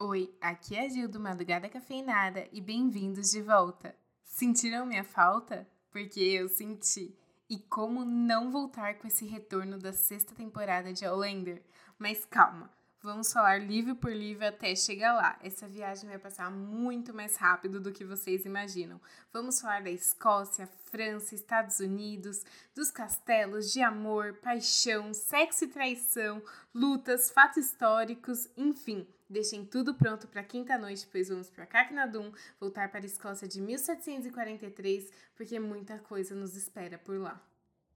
Oi, aqui é a Gil do Madrugada Cafeinada e bem-vindos de volta. Sentiram minha falta? Porque eu senti. E como não voltar com esse retorno da sexta temporada de Outlander? Mas calma, Vamos falar livro por livro até chegar lá. Essa viagem vai passar muito mais rápido do que vocês imaginam. Vamos falar da Escócia, França, Estados Unidos, dos castelos, de amor, paixão, sexo e traição, lutas, fatos históricos, enfim. Deixem tudo pronto para quinta noite, pois vamos para Kaknadum, voltar para a Escócia de 1743, porque muita coisa nos espera por lá.